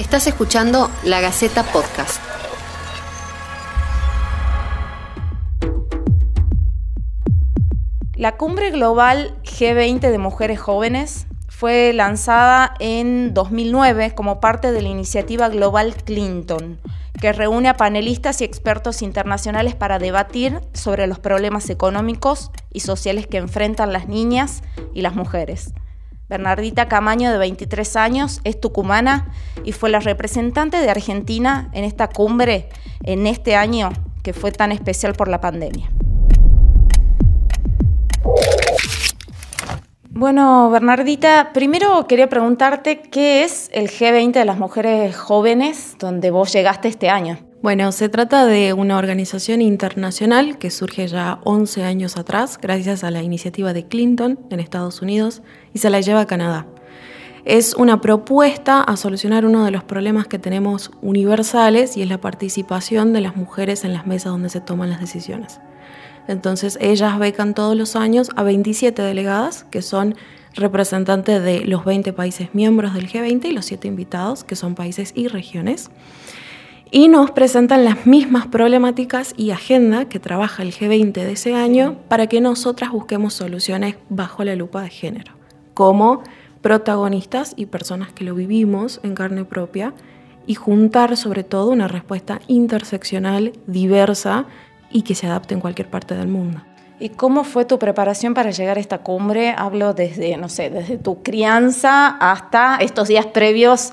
Estás escuchando La Gaceta Podcast. La cumbre global G20 de mujeres jóvenes fue lanzada en 2009 como parte de la iniciativa Global Clinton, que reúne a panelistas y expertos internacionales para debatir sobre los problemas económicos y sociales que enfrentan las niñas y las mujeres. Bernardita Camaño, de 23 años, es tucumana y fue la representante de Argentina en esta cumbre en este año que fue tan especial por la pandemia. Bueno, Bernardita, primero quería preguntarte qué es el G20 de las mujeres jóvenes donde vos llegaste este año. Bueno, se trata de una organización internacional que surge ya 11 años atrás gracias a la iniciativa de Clinton en Estados Unidos y se la lleva a Canadá. Es una propuesta a solucionar uno de los problemas que tenemos universales y es la participación de las mujeres en las mesas donde se toman las decisiones. Entonces ellas becan todos los años a 27 delegadas, que son representantes de los 20 países miembros del G20 y los 7 invitados, que son países y regiones. Y nos presentan las mismas problemáticas y agenda que trabaja el G20 de ese año para que nosotras busquemos soluciones bajo la lupa de género, como protagonistas y personas que lo vivimos en carne propia y juntar sobre todo una respuesta interseccional, diversa, y que se adapte en cualquier parte del mundo. ¿Y cómo fue tu preparación para llegar a esta cumbre? Hablo desde, no sé, desde tu crianza hasta estos días previos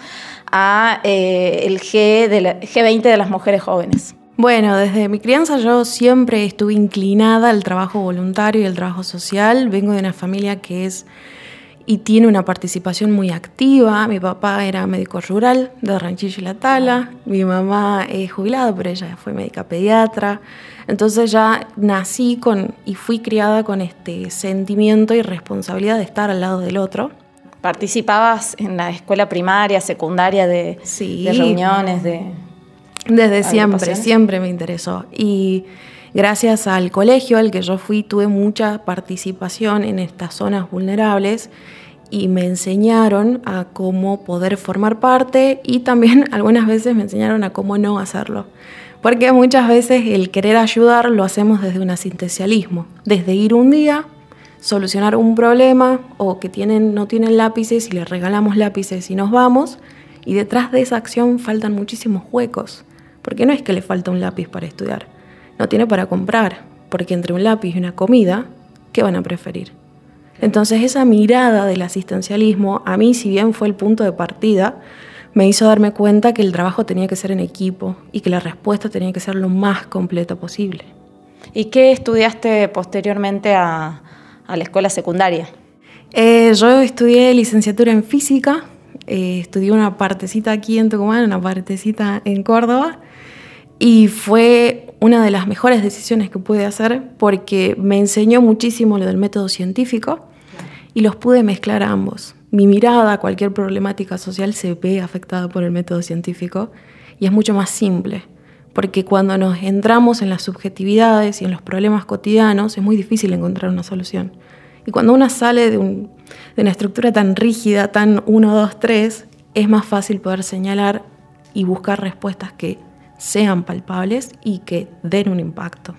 a eh, el G de G20 de las mujeres jóvenes. Bueno, desde mi crianza yo siempre estuve inclinada al trabajo voluntario y al trabajo social. Vengo de una familia que es y tiene una participación muy activa. Mi papá era médico rural de Ranchillo y La Tala, mi mamá es jubilada, pero ella fue médica pediatra. Entonces ya nací con y fui criada con este sentimiento y responsabilidad de estar al lado del otro. ¿Participabas en la escuela primaria, secundaria de, reuniones? De, Desde siempre, siempre me interesó. Y gracias al colegio al que yo fui tuve mucha participación en estas zonas vulnerables y me enseñaron a cómo poder formar parte y también algunas veces me enseñaron a cómo no hacerlo. Porque muchas veces el querer ayudar lo hacemos desde un asistencialismo, desde ir un día, solucionar un problema o que tienen, no tienen lápices y les regalamos lápices y nos vamos, y detrás de esa acción faltan muchísimos huecos, porque no es que le falta un lápiz para estudiar, no tiene para comprar, porque entre un lápiz y una comida, ¿qué van a preferir? Entonces esa mirada del asistencialismo, a mí si bien fue el punto de partida, me hizo darme cuenta que el trabajo tenía que ser en equipo y que la respuesta tenía que ser lo más completa posible. ¿Y qué estudiaste posteriormente a, la escuela secundaria? Eh, yo estudié licenciatura en física, eh, estudié una partecita aquí en Tucumán, una partecita en Córdoba, y fue una de las mejores decisiones que pude hacer porque me enseñó muchísimo lo del método científico y los pude mezclar a ambos mi mirada a cualquier problemática social se ve afectada por el método científico y es mucho más simple, porque cuando nos entramos en las subjetividades y en los problemas cotidianos es muy difícil encontrar una solución. Y cuando uno sale de, de una estructura tan rígida, tan 1, 2, 3, es más fácil poder señalar y buscar respuestas que sean palpables y que den un impacto.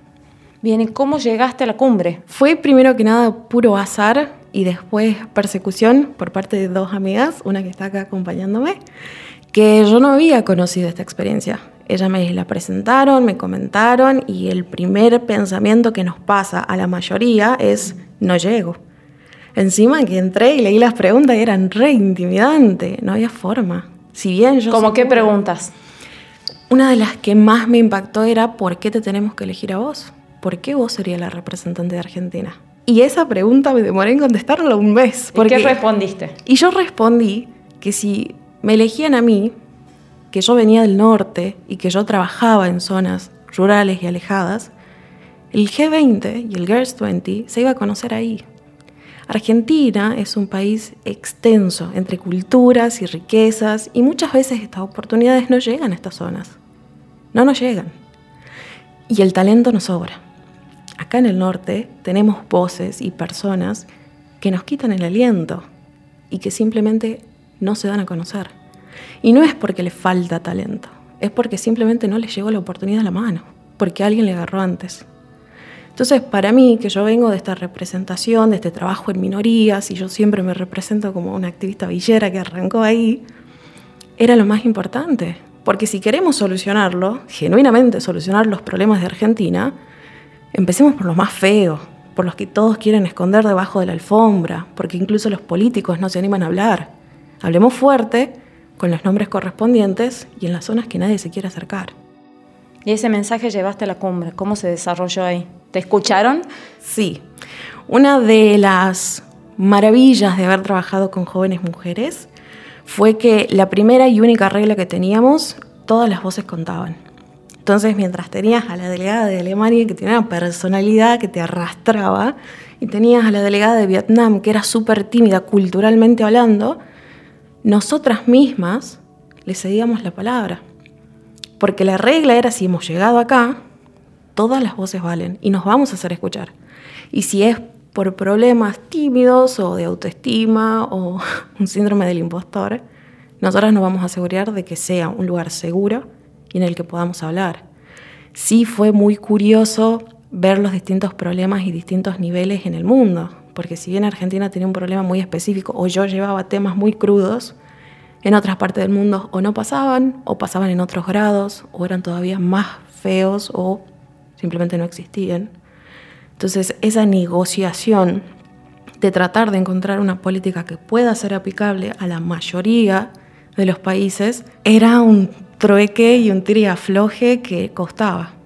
Bien, ¿y cómo llegaste a la cumbre? Fue primero que nada puro azar y después persecución por parte de dos amigas, una que está acá acompañándome, que yo no había conocido esta experiencia. Ellas me la presentaron, me comentaron y el primer pensamiento que nos pasa a la mayoría es no llego. Encima que entré y leí las preguntas y eran re intimidantes, no había forma. Si bien yo ¿Cómo qué preguntas? Una de las que más me impactó era ¿por qué te tenemos que elegir a vos? ¿Por qué vos serías la representante de Argentina? Y esa pregunta me demoré en contestarla un mes. ¿Por qué respondiste? Y yo respondí que si me elegían a mí, que yo venía del norte y que yo trabajaba en zonas rurales y alejadas, el G20 y el Girls 20 se iba a conocer ahí. Argentina es un país extenso entre culturas y riquezas y muchas veces estas oportunidades no llegan a estas zonas. No nos llegan. Y el talento nos sobra acá en el norte tenemos voces y personas que nos quitan el aliento y que simplemente no se dan a conocer. Y no es porque le falta talento, es porque simplemente no le llegó la oportunidad a la mano, porque alguien le agarró antes. Entonces, para mí, que yo vengo de esta representación, de este trabajo en minorías, y yo siempre me represento como una activista villera que arrancó ahí, era lo más importante. Porque si queremos solucionarlo, genuinamente solucionar los problemas de Argentina, empecemos por los más feos, por los que todos quieren esconder debajo de la alfombra, porque incluso los políticos no se animan a hablar. Hablemos fuerte, con los nombres correspondientes y en las zonas que nadie se quiere acercar. Y ese mensaje llevaste a la cumbre, ¿cómo se desarrolló ahí? ¿Te escucharon? Sí. Una de las maravillas de haber trabajado con jóvenes mujeres fue que la primera y única regla que teníamos, todas las voces contaban. Entonces, mientras tenías a la delegada de Alemania que tenía una personalidad que te arrastraba, y tenías a la delegada de Vietnam que era súper tímida culturalmente hablando, nosotras mismas le cedíamos la palabra. Porque la regla era si hemos llegado acá, todas las voces valen y nos vamos a hacer escuchar. Y si es por problemas tímidos o de autoestima o un síndrome del impostor, nosotras nos vamos a asegurar de que sea un lugar seguro y en el que podamos hablar. Sí fue muy curioso ver los distintos problemas y distintos niveles en el mundo, porque si bien Argentina tenía un problema muy específico o yo llevaba temas muy crudos, en otras partes del mundo o no pasaban, o pasaban en otros grados, o eran todavía más feos o simplemente no existían. Entonces, esa negociación de tratar de encontrar una política que pueda ser aplicable a la mayoría de los países era un trueque y un afloje que costaba.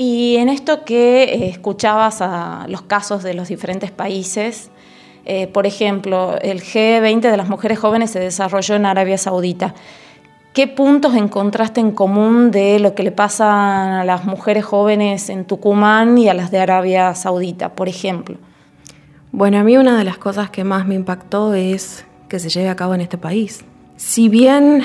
Y en esto que eh, escuchabas a los casos de los diferentes países, eh, por ejemplo, el G20 de las mujeres jóvenes se desarrolló en Arabia Saudita. ¿Qué puntos encontraste en común de lo que le pasa a las mujeres jóvenes en Tucumán y a las de Arabia Saudita, por ejemplo? Bueno, a mí una de las cosas que más me impactó es que se lleve a cabo en este país. Si bien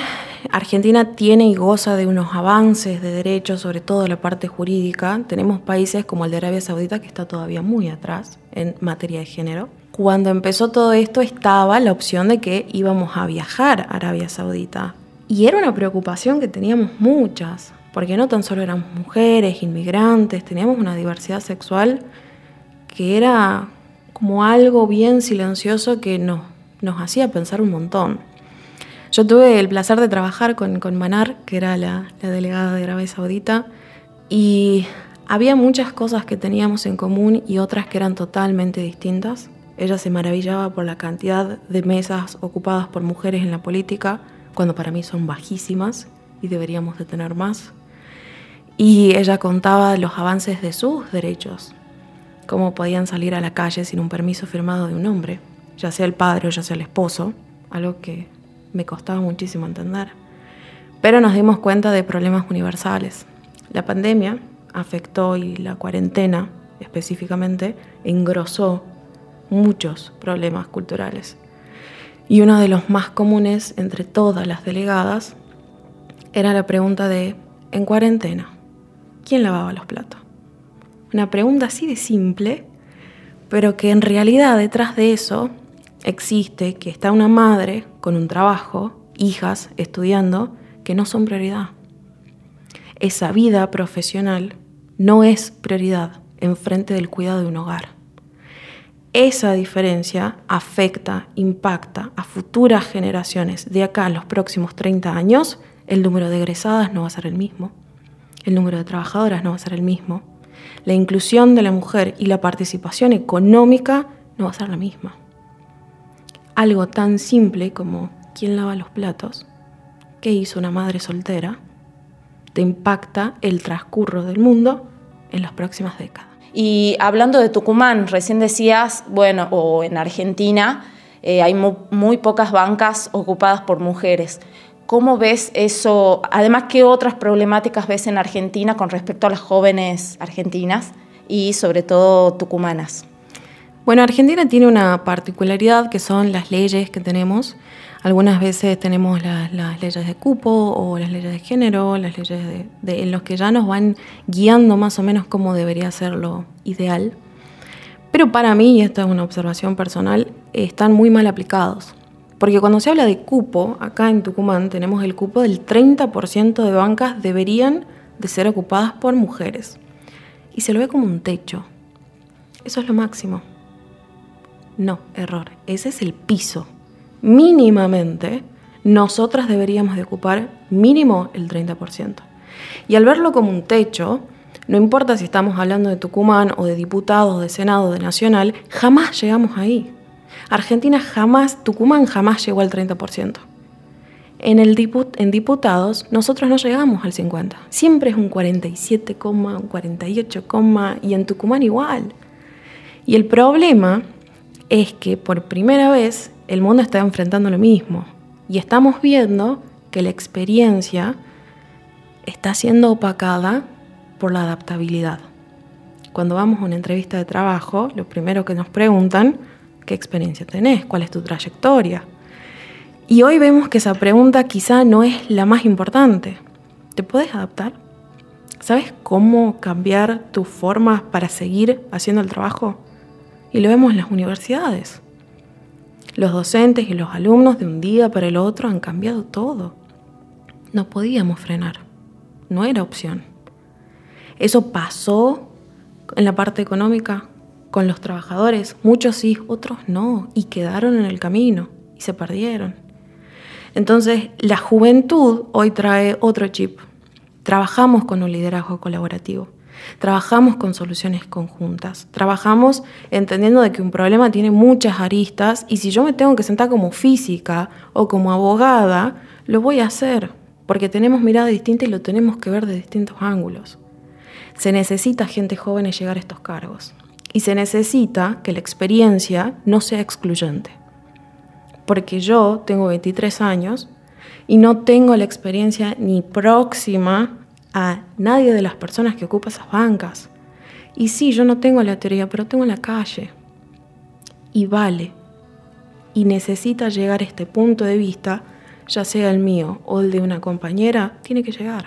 Argentina tiene y goza de unos avances de derechos, sobre todo la parte jurídica, tenemos países como el de Arabia Saudita que está todavía muy atrás en materia de género. Cuando empezó todo esto estaba la opción de que íbamos a viajar a Arabia Saudita, y era una preocupación que teníamos muchas, porque no tan solo éramos mujeres, inmigrantes, teníamos una diversidad sexual que era como algo bien silencioso que nos, nos hacía pensar un montón. Yo tuve el placer de trabajar con, con Manar, que era la, la delegada de Arabia Saudita, y había muchas cosas que teníamos en común y otras que eran totalmente distintas. Ella se maravillaba por la cantidad de mesas ocupadas por mujeres en la política, cuando para mí son bajísimas y deberíamos de tener más. Y ella contaba los avances de sus derechos, cómo podían salir a la calle sin un permiso firmado de un hombre, ya sea el padre o ya sea el esposo, algo que me costaba muchísimo entender. Pero nos dimos cuenta de problemas universales. La pandemia afectó y la cuarentena específicamente engrosó muchos problemas culturales. Y uno de los más comunes entre todas las delegadas era la pregunta de, en cuarentena, ¿quién lavaba los platos? Una pregunta así de simple, pero que en realidad detrás de eso existe que está una madre con un trabajo, hijas estudiando, que no son prioridad. Esa vida profesional no es prioridad en frente del cuidado de un hogar esa diferencia afecta, impacta a futuras generaciones. De acá a los próximos 30 años, el número de egresadas no va a ser el mismo, el número de trabajadoras no va a ser el mismo, la inclusión de la mujer y la participación económica no va a ser la misma. Algo tan simple como quién lava los platos, qué hizo una madre soltera, te impacta el transcurso del mundo en las próximas décadas. Y hablando de Tucumán, recién decías, bueno, o en Argentina, eh, hay muy, pocas bancas ocupadas por mujeres. ¿Cómo ves eso? Además, ¿qué otras problemáticas ves en Argentina con respecto a las jóvenes argentinas y sobre todo tucumanas? Bueno, Argentina tiene una particularidad que son las leyes que tenemos. Algunas veces tenemos las leyes de cupo o las leyes de género, las leyes de, en los que ya nos van guiando más o menos cómo debería ser lo ideal. Pero para mí, y esta es una observación personal, están muy mal aplicados. Porque cuando se habla de cupo, acá en Tucumán tenemos el cupo del 30% de bancas deberían de ser ocupadas por mujeres. Y se lo ve como un techo. Eso es lo máximo. No, error. Ese es el piso. Mínimamente, nosotras deberíamos de ocupar mínimo el 30%. Y al verlo como un techo, no importa si estamos hablando de Tucumán o de diputados, de Senado, de Nacional, jamás llegamos ahí. Argentina jamás, Tucumán jamás llegó al 30%. En, el en diputados nosotros no llegamos al 50%. Siempre es un 47, un 48, y en Tucumán igual. Y el problema es que por primera vez el mundo está enfrentando lo mismo. Y estamos viendo que la experiencia está siendo opacada por la adaptabilidad. Cuando vamos a una entrevista de trabajo, lo primero que nos preguntan, ¿qué experiencia tenés? ¿Cuál es tu trayectoria? Y hoy vemos que esa pregunta quizá no es la más importante. ¿Te puedes adaptar? ¿Sabes cómo cambiar tus formas para seguir haciendo el trabajo? Y lo vemos en las universidades. Los docentes y los alumnos de un día para el otro han cambiado todo. No podíamos frenar. No era opción. Eso pasó en la parte económica con los trabajadores. Muchos sí, otros no. Y quedaron en el camino y se perdieron. Entonces, la juventud hoy trae otro chip. Trabajamos con un liderazgo colaborativo. Trabajamos con soluciones conjuntas. Trabajamos entendiendo de que un problema tiene muchas aristas y si yo me tengo que sentar como física o como abogada, lo voy a hacer porque tenemos mirada distinta y lo tenemos que ver de distintos ángulos. Se necesita gente joven en llegar a estos cargos y se necesita que la experiencia no sea excluyente. Porque yo tengo 23 años y no tengo la experiencia ni próxima a nadie de las personas que ocupa esas bancas. Y sí, yo no tengo la teoría, pero tengo la calle. Y vale. Y necesita llegar a este punto de vista, ya sea el mío o el de una compañera, tiene que llegar.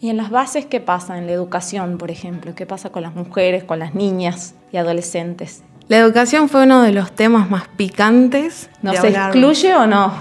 ¿Y en las bases qué pasa en la educación, por ejemplo? ¿Qué pasa con las mujeres, con las niñas y adolescentes? La educación fue uno de los temas más picantes. ¿No se excluye o no?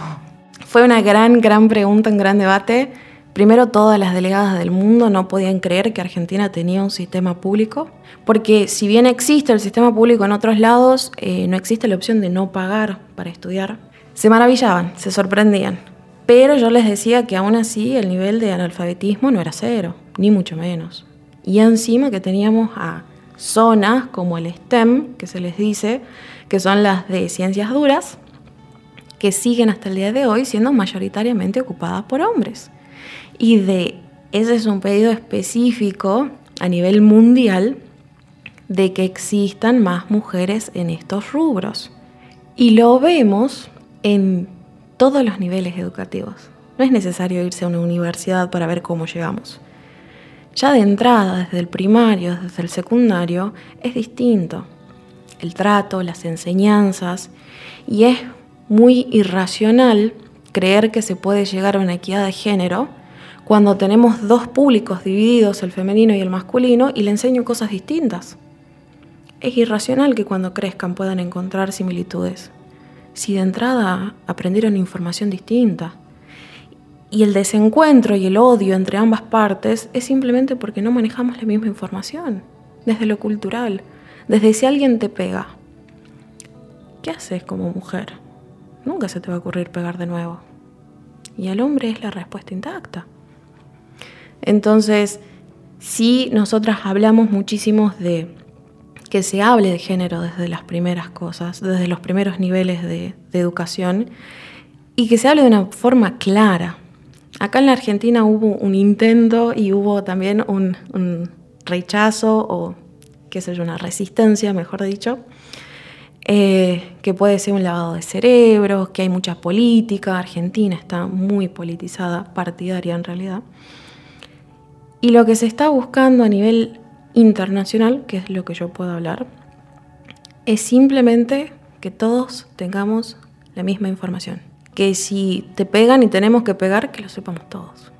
Fue una gran, gran pregunta, un gran debate. Primero, todas las delegadas del mundo no podían creer que Argentina tenía un sistema público, porque si bien existe el sistema público en otros lados, eh, no existe la opción de no pagar para estudiar. Se maravillaban, se sorprendían, pero yo les decía que aún así el nivel de analfabetismo no era cero, ni mucho menos. Y encima que teníamos a zonas como el STEM, que se les dice, que son las de ciencias duras, que siguen hasta el día de hoy siendo mayoritariamente ocupadas por hombres. Y de ese es un pedido específico a nivel mundial de que existan más mujeres en estos rubros. Y lo vemos en todos los niveles educativos. No es necesario irse a una universidad para ver cómo llegamos. Ya de entrada, desde el primario, desde el secundario, es distinto. El trato, las enseñanzas, y es muy irracional creer que se puede llegar a una equidad de género cuando tenemos dos públicos divididos, el femenino y el masculino, y le enseño cosas distintas. Es irracional que cuando crezcan puedan encontrar similitudes, si de entrada aprendieron información distinta. Y el desencuentro y el odio entre ambas partes es simplemente porque no manejamos la misma información, desde lo cultural, desde si alguien te pega. ¿Qué haces como mujer? Nunca se te va a ocurrir pegar de nuevo. Y al hombre es la respuesta intacta. Entonces, sí, nosotras hablamos muchísimo de que se hable de género desde las primeras cosas, desde los primeros niveles de, educación, y que se hable de una forma clara. Acá en la Argentina hubo un intento y hubo también un, rechazo o, qué sé yo, una resistencia, mejor dicho, eh, que puede ser un lavado de cerebros, que hay mucha política, Argentina está muy politizada, partidaria en realidad. Y lo que se está buscando a nivel internacional, que es lo que yo puedo hablar, es simplemente que todos tengamos la misma información. Que si te pegan y tenemos que pegar, que lo sepamos todos.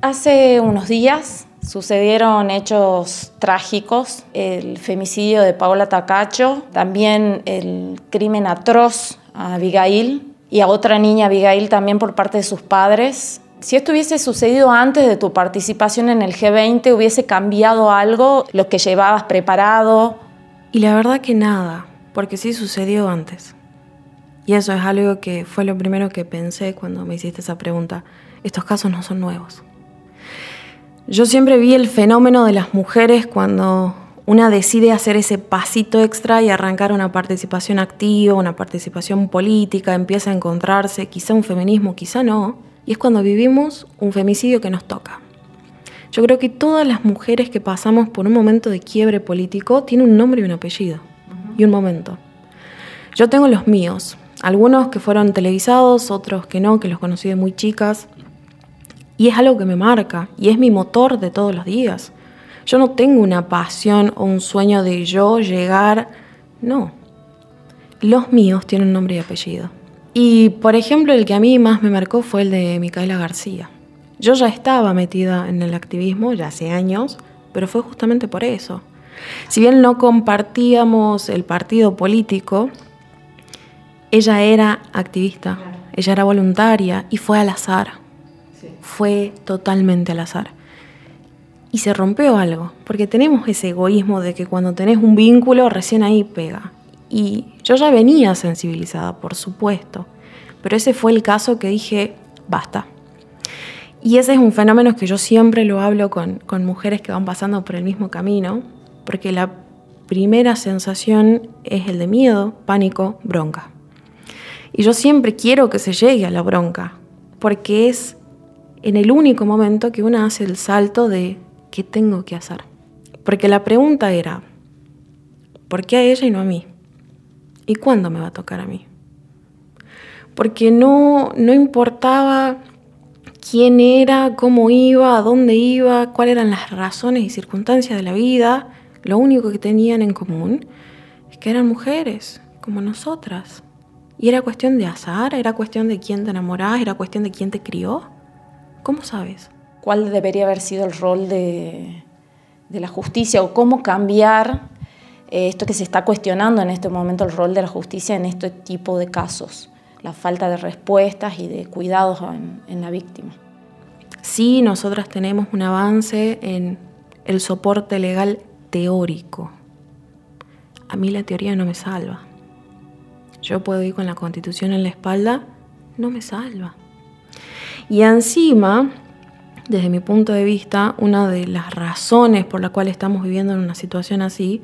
Hace unos días sucedieron hechos trágicos, el femicidio de Paola Tacacho, también el crimen atroz a Abigail, y a otra niña, Abigail, también por parte de sus padres. Si esto hubiese sucedido antes de tu participación en el G20, ¿hubiese cambiado algo, lo que llevabas preparado? Y la verdad que nada, porque sí sucedió antes. Y eso es algo que fue lo primero que pensé cuando me hiciste esa pregunta. Estos casos no son nuevos. Yo siempre vi el fenómeno de las mujeres cuando una decide hacer ese pasito extra y arrancar una participación activa, una participación política, empieza a encontrarse, quizá un feminismo, quizá no, y es cuando vivimos un femicidio que nos toca. Yo creo que todas las mujeres que pasamos por un momento de quiebre político tienen un nombre y un apellido, y un momento. Yo tengo los míos, algunos que fueron televisados, otros que no, que los conocí de muy chicas, y es algo que me marca, y es mi motor de todos los días. Yo no tengo una pasión o un sueño de yo llegar, no. Los míos tienen nombre y apellido. Y por ejemplo, el que a mí más me marcó fue el de Micaela García. Yo ya estaba metida en el activismo ya hace años, pero fue justamente por eso. Si bien no compartíamos el partido político, ella era activista, ella era voluntaria y fue al azar. Fue totalmente al azar y se rompió algo, porque tenemos ese egoísmo de que cuando tenés un vínculo recién ahí pega. Y yo ya venía sensibilizada, por supuesto, pero ese fue el caso que dije, basta. Y ese es un fenómeno que yo siempre lo hablo con, con mujeres que van pasando por el mismo camino, porque la primera sensación es el de miedo, pánico, bronca. Y yo siempre quiero que se llegue a la bronca, porque es en el único momento que uno hace el salto de ¿qué tengo que hacer? Porque la pregunta era, ¿por qué a ella y no a mí? ¿Y cuándo me va a tocar a mí? Porque no, no importaba quién era, cómo iba, a dónde iba, cuáles eran las razones y circunstancias de la vida, lo único que tenían en común es que eran mujeres, como nosotras. Y era cuestión de azar, era cuestión de quién te enamorás, era cuestión de quién te crió. ¿Cómo sabes? cuál debería haber sido el rol de, la justicia o cómo cambiar esto que se está cuestionando en este momento, el rol de la justicia en este tipo de casos, la falta de respuestas y de cuidados en, en la víctima. Sí, nosotras tenemos un avance en el soporte legal teórico. A mí la teoría no me salva. Yo puedo ir con la constitución en la espalda, no me salva. Y encima, desde mi punto de vista, una de las razones por la cual estamos viviendo en una situación así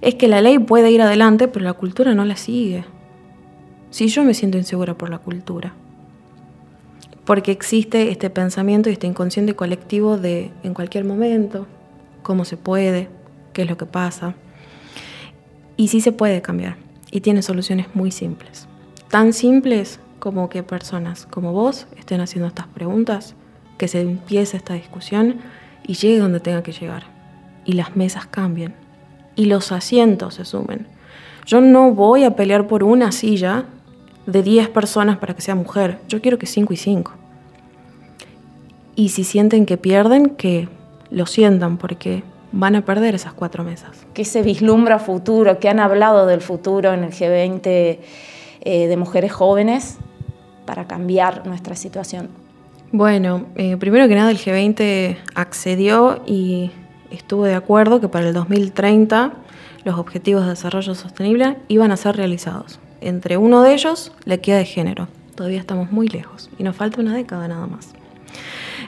es que la ley puede ir adelante, pero la cultura no la sigue. Si yo me siento insegura por la cultura, porque existe este pensamiento y este inconsciente colectivo de en cualquier momento, cómo se puede, qué es lo que pasa. Y sí se puede cambiar y tiene soluciones muy simples. Tan simples como que personas como vos estén haciendo estas preguntas que se empiece esta discusión y llegue donde tenga que llegar. Y las mesas cambien. Y los asientos se sumen. Yo no voy a pelear por una silla de 10 personas para que sea mujer. Yo quiero que 5 y 5. Y si sienten que pierden, que lo sientan, porque van a perder esas cuatro mesas. ¿Qué se vislumbra futuro? ¿Qué han hablado del futuro en el G20 eh, de mujeres jóvenes para cambiar nuestra situación? Bueno, eh, primero que nada el G20 accedió y estuvo de acuerdo que para el 2030 los objetivos de desarrollo sostenible iban a ser realizados. Entre uno de ellos, la equidad de género. Todavía estamos muy lejos y nos falta una década nada más.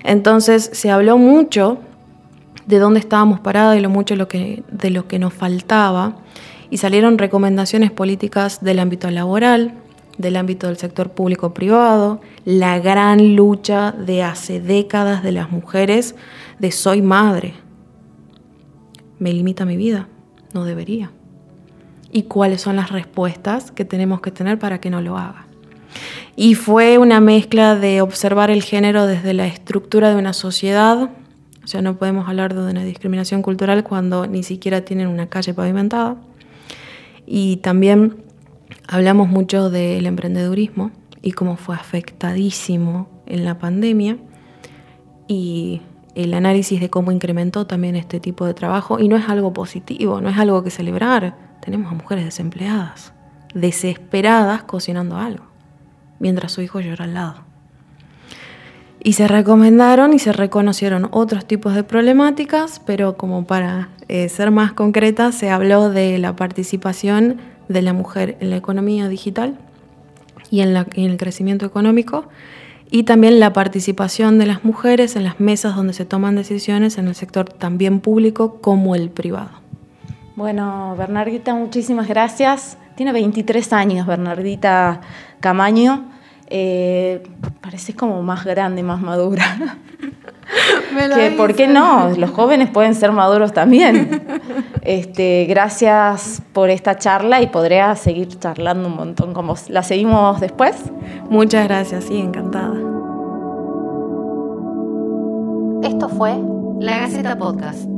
Entonces se habló mucho de dónde estábamos parados y lo mucho lo que, de lo que nos faltaba y salieron recomendaciones políticas del ámbito laboral, del ámbito del sector público-privado, la gran lucha de hace décadas de las mujeres de soy madre. ¿Me limita mi vida? No debería. ¿Y cuáles son las respuestas que tenemos que tener para que no lo haga? Y fue una mezcla de observar el género desde la estructura de una sociedad, o sea, no podemos hablar de una discriminación cultural cuando ni siquiera tienen una calle pavimentada, y también Hablamos mucho del emprendedurismo y cómo fue afectadísimo en la pandemia y el análisis de cómo incrementó también este tipo de trabajo y no es algo positivo, no es algo que celebrar. Tenemos a mujeres desempleadas, desesperadas cocinando algo. mientras su hijo llora al lado. Y se recomendaron y se reconocieron otros tipos de problemáticas, pero como para eh, ser más concreta, se habló de la participación de la mujer en la economía digital y en, en el crecimiento económico, y también la participación de las mujeres en las mesas donde se toman decisiones en el sector también público como el privado. Bueno, Bernardita, muchísimas gracias. Tiene 23 años, Bernardita Camaño. Eh, pareces como más grande, más madura. que, ¿Por qué no? Los jóvenes pueden ser maduros también. Este, gracias por esta charla y podría seguir charlando un montón con vos. ¿La seguimos después? Muchas gracias, sí, encantada. Esto fue La Gaceta Podcast.